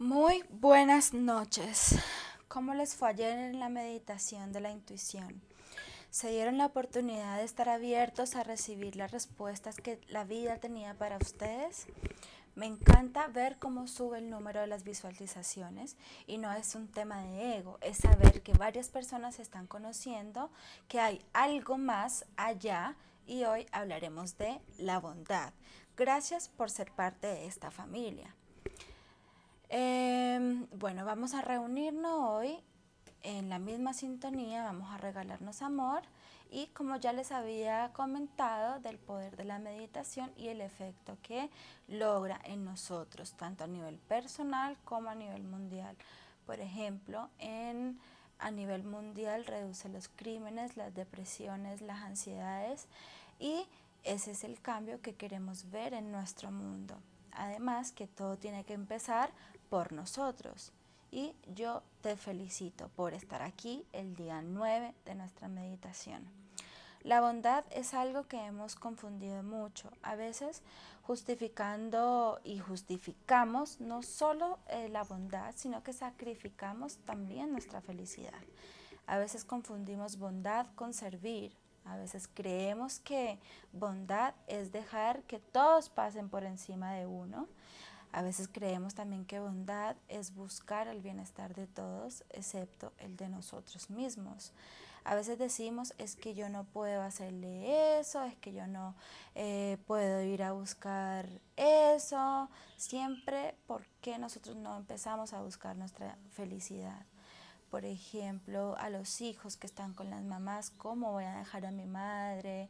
Muy buenas noches. ¿Cómo les fue ayer en la meditación de la intuición? ¿Se dieron la oportunidad de estar abiertos a recibir las respuestas que la vida tenía para ustedes? Me encanta ver cómo sube el número de las visualizaciones y no es un tema de ego, es saber que varias personas están conociendo que hay algo más allá y hoy hablaremos de la bondad. Gracias por ser parte de esta familia. Em, bueno, vamos a reunirnos hoy en la misma sintonía, vamos a regalarnos amor y como ya les había comentado del poder de la meditación y el efecto que logra en nosotros, tanto a nivel personal como a nivel mundial. Por ejemplo, en, a nivel mundial reduce los crímenes, las depresiones, las ansiedades y ese es el cambio que queremos ver en nuestro mundo. Además que todo tiene que empezar por nosotros. Y yo te felicito por estar aquí el día 9 de nuestra meditación. La bondad es algo que hemos confundido mucho, a veces justificando y justificamos no solo eh, la bondad, sino que sacrificamos también nuestra felicidad. A veces confundimos bondad con servir, a veces creemos que bondad es dejar que todos pasen por encima de uno a veces creemos también que bondad es buscar el bienestar de todos, excepto el de nosotros mismos. A veces decimos, es que yo no puedo hacerle eso, es que yo no eh, puedo ir a buscar eso. Siempre, ¿por qué nosotros no empezamos a buscar nuestra felicidad? Por ejemplo, a los hijos que están con las mamás, ¿cómo voy a dejar a mi madre?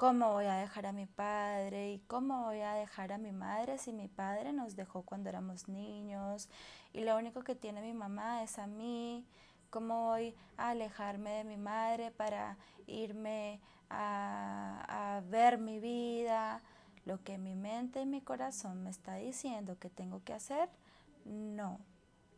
¿Cómo voy a dejar a mi padre? ¿Y cómo voy a dejar a mi madre si mi padre nos dejó cuando éramos niños? Y lo único que tiene mi mamá es a mí. ¿Cómo voy a alejarme de mi madre para irme a, a ver mi vida? Lo que mi mente y mi corazón me está diciendo que tengo que hacer, no.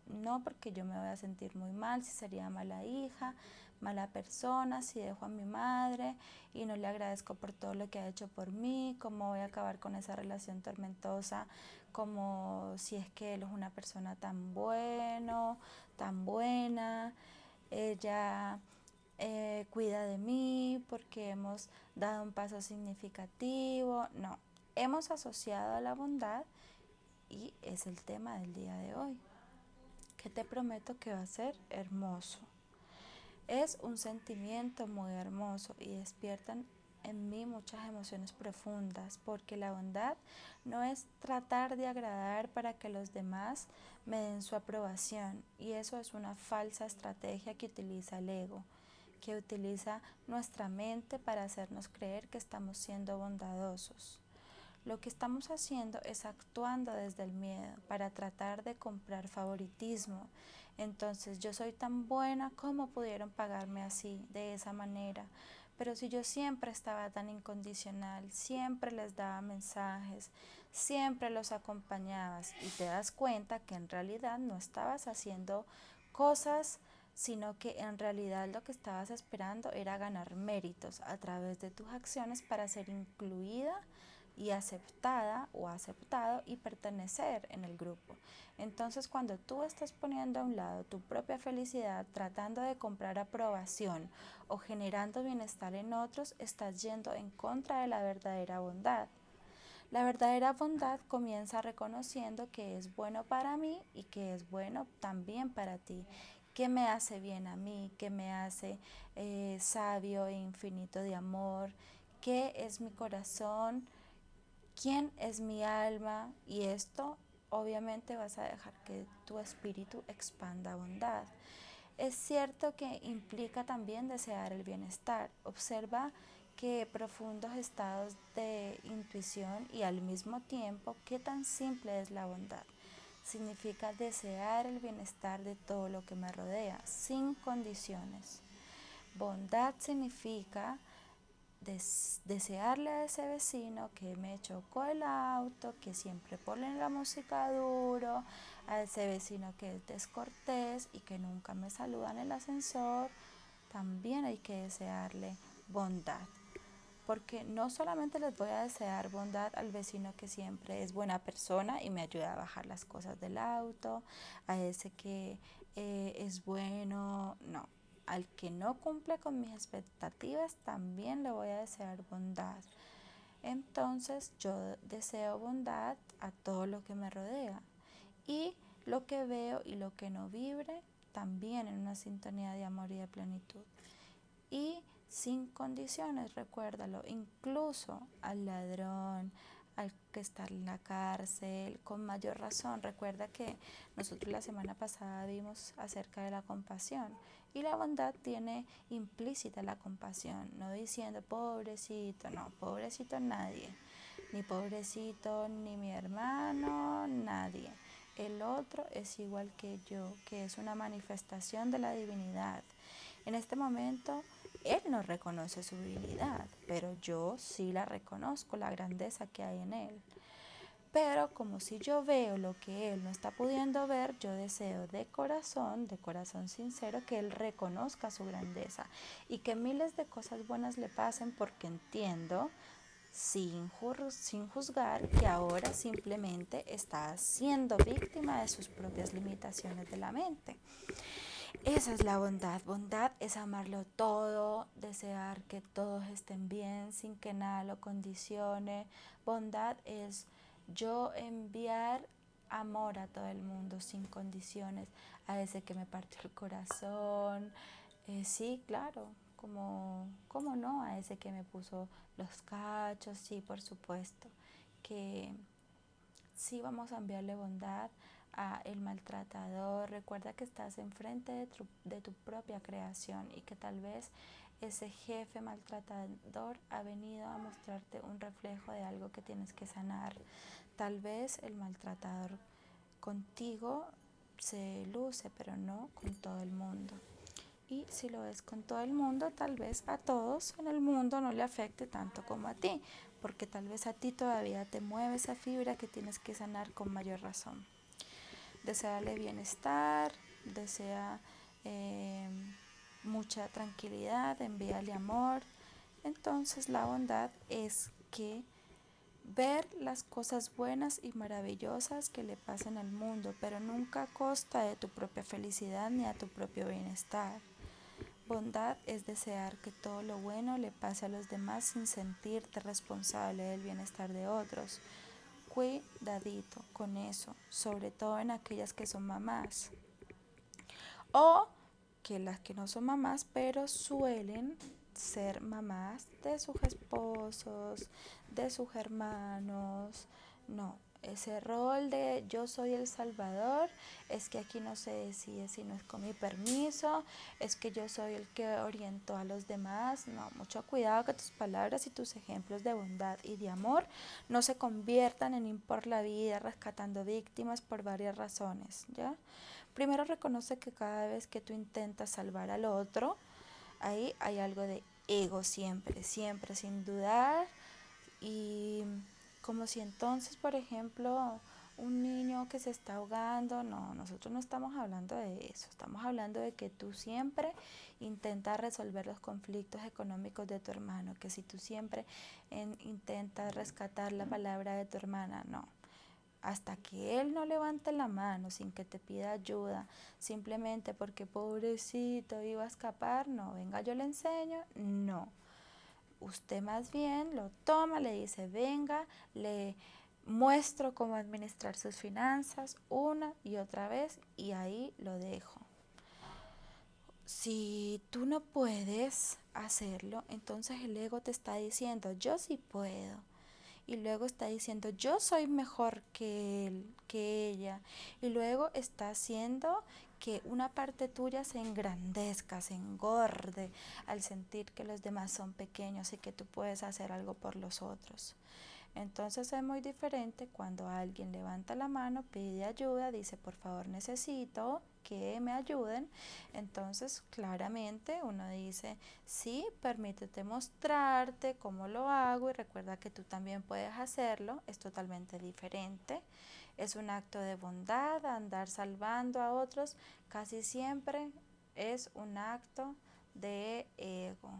No porque yo me voy a sentir muy mal si sería mala hija, mala persona si dejo a mi madre y no le agradezco por todo lo que ha hecho por mí, cómo voy a acabar con esa relación tormentosa, como si es que él es una persona tan bueno, tan buena, ella eh, cuida de mí porque hemos dado un paso significativo, no, hemos asociado a la bondad y es el tema del día de hoy, que te prometo que va a ser hermoso. Es un sentimiento muy hermoso y despiertan en mí muchas emociones profundas, porque la bondad no es tratar de agradar para que los demás me den su aprobación, y eso es una falsa estrategia que utiliza el ego, que utiliza nuestra mente para hacernos creer que estamos siendo bondadosos. Lo que estamos haciendo es actuando desde el miedo para tratar de comprar favoritismo entonces yo soy tan buena, ¿cómo pudieron pagarme así, de esa manera? Pero si yo siempre estaba tan incondicional, siempre les daba mensajes, siempre los acompañabas y te das cuenta que en realidad no estabas haciendo cosas, sino que en realidad lo que estabas esperando era ganar méritos a través de tus acciones para ser incluida y aceptada o aceptado y pertenecer en el grupo. Entonces cuando tú estás poniendo a un lado tu propia felicidad, tratando de comprar aprobación o generando bienestar en otros, estás yendo en contra de la verdadera bondad. La verdadera bondad comienza reconociendo que es bueno para mí y que es bueno también para ti, que me hace bien a mí, que me hace eh, sabio e infinito de amor, que es mi corazón, quién es mi alma y esto obviamente vas a dejar que tu espíritu expanda bondad. Es cierto que implica también desear el bienestar. Observa que profundos estados de intuición y al mismo tiempo qué tan simple es la bondad. Significa desear el bienestar de todo lo que me rodea, sin condiciones. Bondad significa desearle a ese vecino que me chocó el auto, que siempre pone la música duro, a ese vecino que es descortés y que nunca me saluda en el ascensor, también hay que desearle bondad. porque no solamente les voy a desear bondad al vecino que siempre es buena persona y me ayuda a bajar las cosas del auto, a ese que eh, es bueno, no, al que no cumple con mis expectativas también le voy a desear bondad. Entonces yo deseo bondad a todo lo que me rodea y lo que veo y lo que no vibre también en una sintonía de amor y de plenitud. Y sin condiciones, recuérdalo, incluso al ladrón, al que está en la cárcel, con mayor razón. Recuerda que nosotros la semana pasada vimos acerca de la compasión y la bondad tiene implícita la compasión, no diciendo pobrecito, no, pobrecito nadie, ni pobrecito ni mi hermano, nadie. El otro es igual que yo, que es una manifestación de la divinidad. En este momento él no reconoce su divinidad, pero yo sí la reconozco, la grandeza que hay en Él. Pero como si yo veo lo que Él no está pudiendo ver, yo deseo de corazón, de corazón sincero, que Él reconozca su grandeza y que miles de cosas buenas le pasen porque entiendo, sin, sin juzgar, que ahora simplemente está siendo víctima de sus propias limitaciones de la mente. Esa es la bondad. Bondad es amarlo todo, desear que todos estén bien sin que nada lo condicione. Bondad es yo enviar amor a todo el mundo sin condiciones, a ese que me partió el corazón. Eh, sí, claro, como, ¿cómo no? A ese que me puso los cachos, sí, por supuesto. Que sí vamos a enviarle bondad a el maltratador, recuerda que estás enfrente de tu, de tu propia creación y que tal vez ese jefe maltratador ha venido a mostrarte un reflejo de algo que tienes que sanar. Tal vez el maltratador contigo se luce, pero no con todo el mundo. Y si lo ves con todo el mundo, tal vez a todos en el mundo no le afecte tanto como a ti, porque tal vez a ti todavía te mueve esa fibra que tienes que sanar con mayor razón desearle bienestar, desea eh, mucha tranquilidad, envíale amor. Entonces la bondad es que ver las cosas buenas y maravillosas que le pasan al mundo, pero nunca a costa de tu propia felicidad ni a tu propio bienestar. Bondad es desear que todo lo bueno le pase a los demás sin sentirte responsable del bienestar de otros cuidadito con eso, sobre todo en aquellas que son mamás. O que las que no son mamás, pero suelen ser mamás de sus esposos, de sus hermanos. No, ese rol de yo soy el salvador, es que aquí no se decide si no es con mi permiso, es que yo soy el que oriento a los demás. No, mucho cuidado que tus palabras y tus ejemplos de bondad y de amor no se conviertan en impor la vida, rescatando víctimas por varias razones, ¿ya? Primero reconoce que cada vez que tú intentas salvar al otro, ahí hay algo de ego siempre, siempre, sin dudar y como si entonces, por ejemplo, un niño que se está ahogando, no, nosotros no estamos hablando de eso, estamos hablando de que tú siempre intentas resolver los conflictos económicos de tu hermano, que si tú siempre intentas rescatar la palabra de tu hermana, no. Hasta que él no levante la mano sin que te pida ayuda, simplemente porque pobrecito iba a escapar, no, venga, yo le enseño, no usted más bien lo toma, le dice, venga, le muestro cómo administrar sus finanzas una y otra vez y ahí lo dejo. Si tú no puedes hacerlo, entonces el ego te está diciendo, yo sí puedo. Y luego está diciendo, yo soy mejor que él, que ella. Y luego está haciendo que una parte tuya se engrandezca, se engorde al sentir que los demás son pequeños y que tú puedes hacer algo por los otros. Entonces es muy diferente cuando alguien levanta la mano, pide ayuda, dice por favor necesito que me ayuden. Entonces claramente uno dice sí, permítete mostrarte cómo lo hago y recuerda que tú también puedes hacerlo. Es totalmente diferente es un acto de bondad, andar salvando a otros, casi siempre es un acto de ego.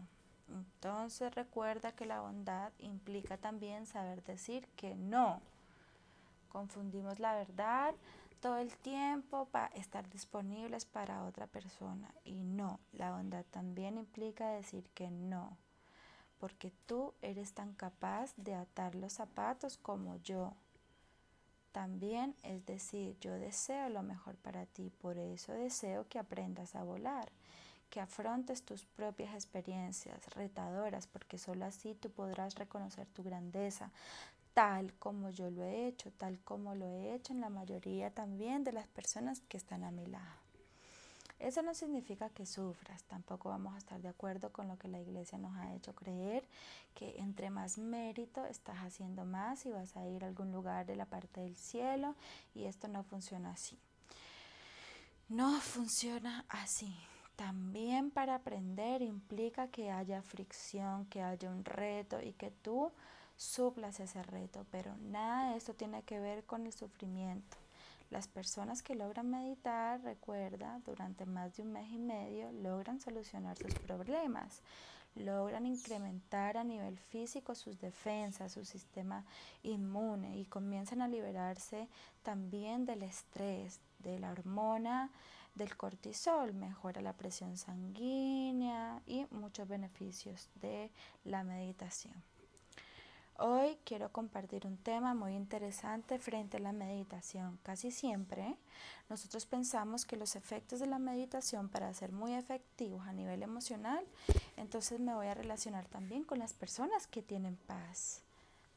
Entonces recuerda que la bondad implica también saber decir que no. Confundimos la verdad todo el tiempo para estar disponibles para otra persona y no, la bondad también implica decir que no, porque tú eres tan capaz de atar los zapatos como yo. También es decir, yo deseo lo mejor para ti, por eso deseo que aprendas a volar que afrontes tus propias experiencias retadoras, porque solo así tú podrás reconocer tu grandeza, tal como yo lo he hecho, tal como lo he hecho en la mayoría también de las personas que están a mi lado. Eso no significa que sufras, tampoco vamos a estar de acuerdo con lo que la iglesia nos ha hecho creer, que entre más mérito estás haciendo más y vas a ir a algún lugar de la parte del cielo y esto no funciona así. No funciona así. También para aprender implica que haya fricción, que haya un reto y que tú suplas ese reto, pero nada de esto tiene que ver con el sufrimiento. Las personas que logran meditar, recuerda, durante más de un mes y medio, logran solucionar sus problemas, logran incrementar a nivel físico sus defensas, su sistema inmune y comienzan a liberarse también del estrés, de la hormona del cortisol, mejora la presión sanguínea y muchos beneficios de la meditación. Hoy quiero compartir un tema muy interesante frente a la meditación. Casi siempre nosotros pensamos que los efectos de la meditación para ser muy efectivos a nivel emocional, entonces me voy a relacionar también con las personas que tienen paz.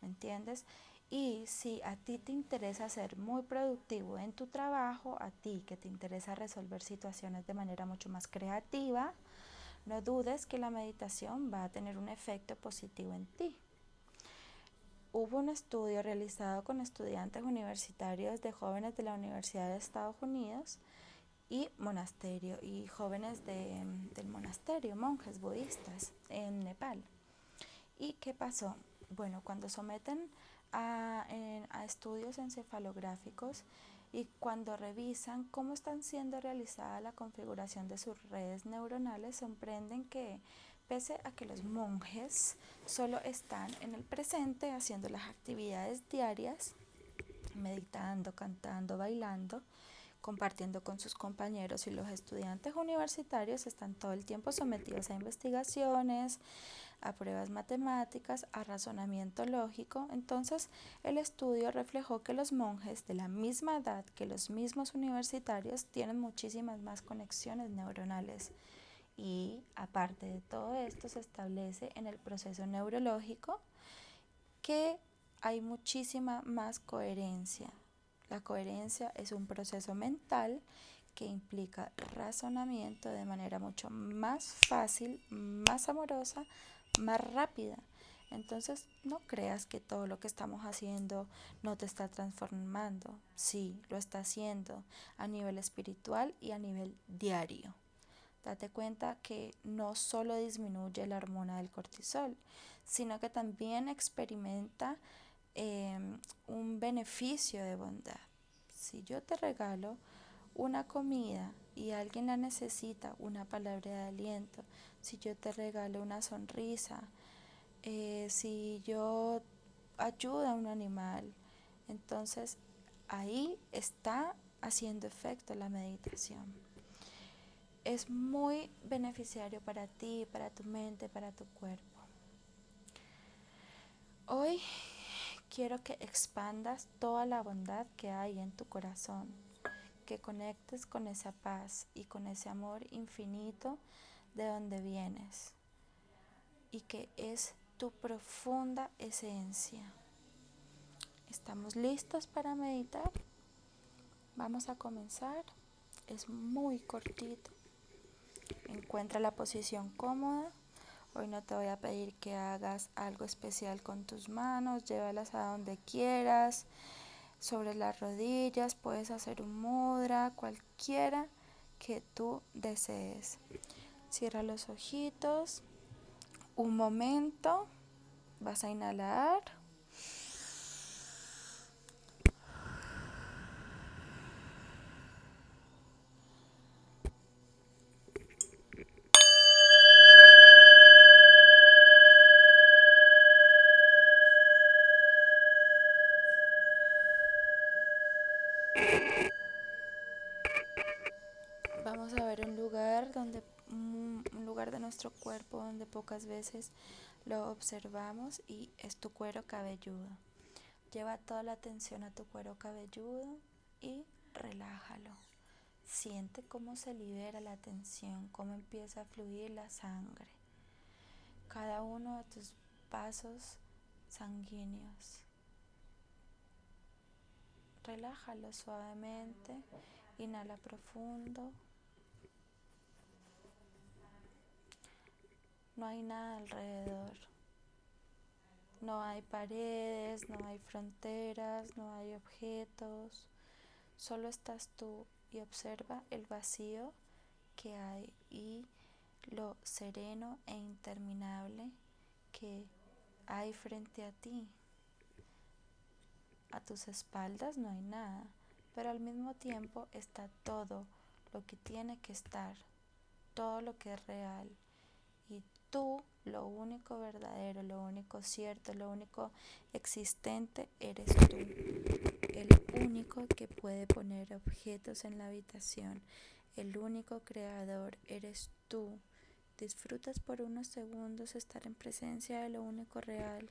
¿Me entiendes? Y si a ti te interesa ser muy productivo en tu trabajo, a ti que te interesa resolver situaciones de manera mucho más creativa, no dudes que la meditación va a tener un efecto positivo en ti. Hubo un estudio realizado con estudiantes universitarios de jóvenes de la Universidad de Estados Unidos y monasterio y jóvenes del monasterio, monjes budistas en Nepal. ¿Y qué pasó? Bueno, cuando someten a, estudios encefalográficos y cuando revisan cómo están siendo realizada la configuración de sus redes neuronales, sorprenden que pese a que los monjes solo están en el presente haciendo las actividades diarias, meditando, cantando, bailando, compartiendo con sus compañeros y los estudiantes universitarios están todo el tiempo sometidos a investigaciones, a pruebas matemáticas, a razonamiento lógico. Entonces, el estudio reflejó que los monjes de la misma edad que los mismos universitarios tienen muchísimas más conexiones neuronales. Y aparte de todo esto, se establece en el proceso neurológico que hay muchísima más coherencia. La coherencia es un proceso mental que implica razonamiento de manera mucho más fácil, más amorosa, más rápida. Entonces, no creas que todo lo que estamos haciendo no te está transformando. Sí, lo está haciendo a nivel espiritual y a nivel diario. Date cuenta que no solo disminuye la hormona del cortisol, sino que también experimenta em, un beneficio de bondad. Si yo te regalo una comida y alguien la necesita, una palabra de aliento, si yo te regalo una sonrisa, eh, si yo ayudo a un animal, entonces ahí está haciendo efecto la meditación. Es muy beneficiario para ti, para tu mente, para tu cuerpo. Hoy quiero que expandas toda la bondad que hay en tu corazón que conectes con esa paz y con ese amor infinito de donde vienes y que es tu profunda esencia. ¿Estamos listos para meditar? Vamos a comenzar. Es muy cortito. Encuentra la posición cómoda. Hoy no te voy a pedir que hagas algo especial con tus manos. Llévalas a donde quieras sobre las rodillas, puedes hacer un mudra, cualquiera que tú desees. Cierra los ojitos. Un momento. Vas a inhalar. Cuerpo donde pocas veces lo observamos y es tu cuero cabelludo. Lleva toda la atención a tu cuero cabelludo y relájalo. Siente cómo se libera la tensión, cómo empieza a fluir la sangre. Cada uno de tus vasos sanguíneos. Relájalo suavemente. Inhala profundo. No hay nada alrededor. No hay paredes, no hay fronteras, no hay objetos. Solo estás tú y observa el vacío que hay y lo sereno e interminable que hay frente a ti. A tus espaldas no hay nada, pero al mismo tiempo está todo lo que tiene que estar, todo lo que es real. Tú, lo único verdadero, lo único cierto, lo único existente, eres tú. El único que puede poner objetos en la habitación, el único creador, eres tú. Disfrutas por unos segundos estar en presencia de lo único real.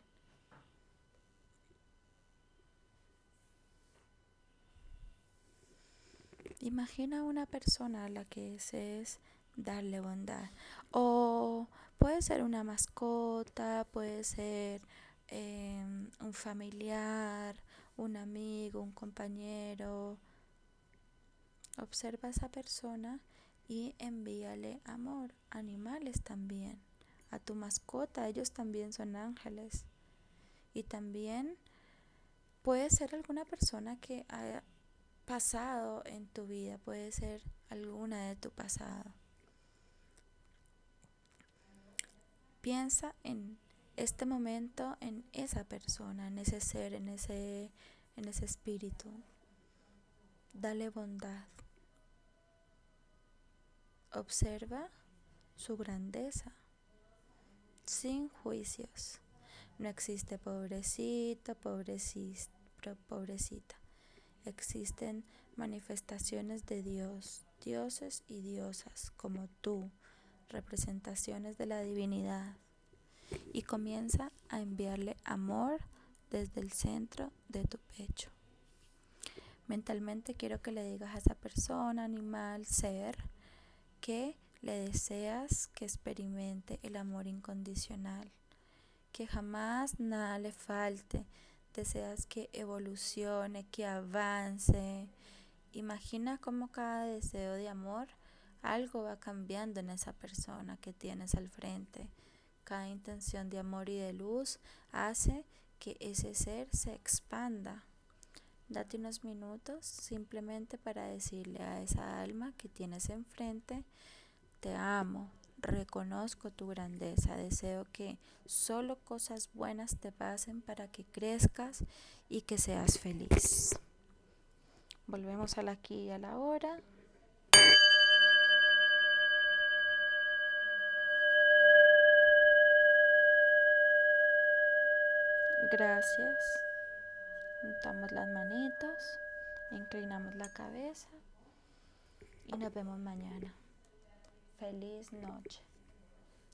Imagina una persona a la que desees darle bondad. O puede ser una mascota, puede ser em, un familiar, un amigo, un compañero. Observa a esa persona y envíale amor. Animales también. A tu mascota, ellos también son ángeles. Y también puede ser alguna persona que haya pasado en tu vida, puede ser alguna de tu pasado. Piensa en este momento, en esa persona, en ese ser, en ese, en ese espíritu. Dale bondad. Observa su grandeza, sin juicios. No existe pobrecito, pobrecita. Existen manifestaciones de Dios, dioses y diosas como tú, representaciones de la divinidad. Y comienza a enviarle amor desde el centro de tu pecho. Mentalmente quiero que le digas a esa persona, animal, ser, que le deseas que experimente el amor incondicional, que jamás nada le falte, deseas que evolucione, que avance. Imagina cómo cada deseo de amor algo va cambiando en esa persona que tienes al frente. Cada intención de amor y de luz hace que ese ser se expanda. Date unos minutos simplemente para decirle a esa alma que tienes enfrente, te amo, reconozco tu grandeza, deseo que solo cosas buenas te pasen para que crezcas y que seas feliz. Volvemos al aquí y a la hora. Gracias. Juntamos las manitos, inclinamos la cabeza y nos vemos mañana. Feliz noche.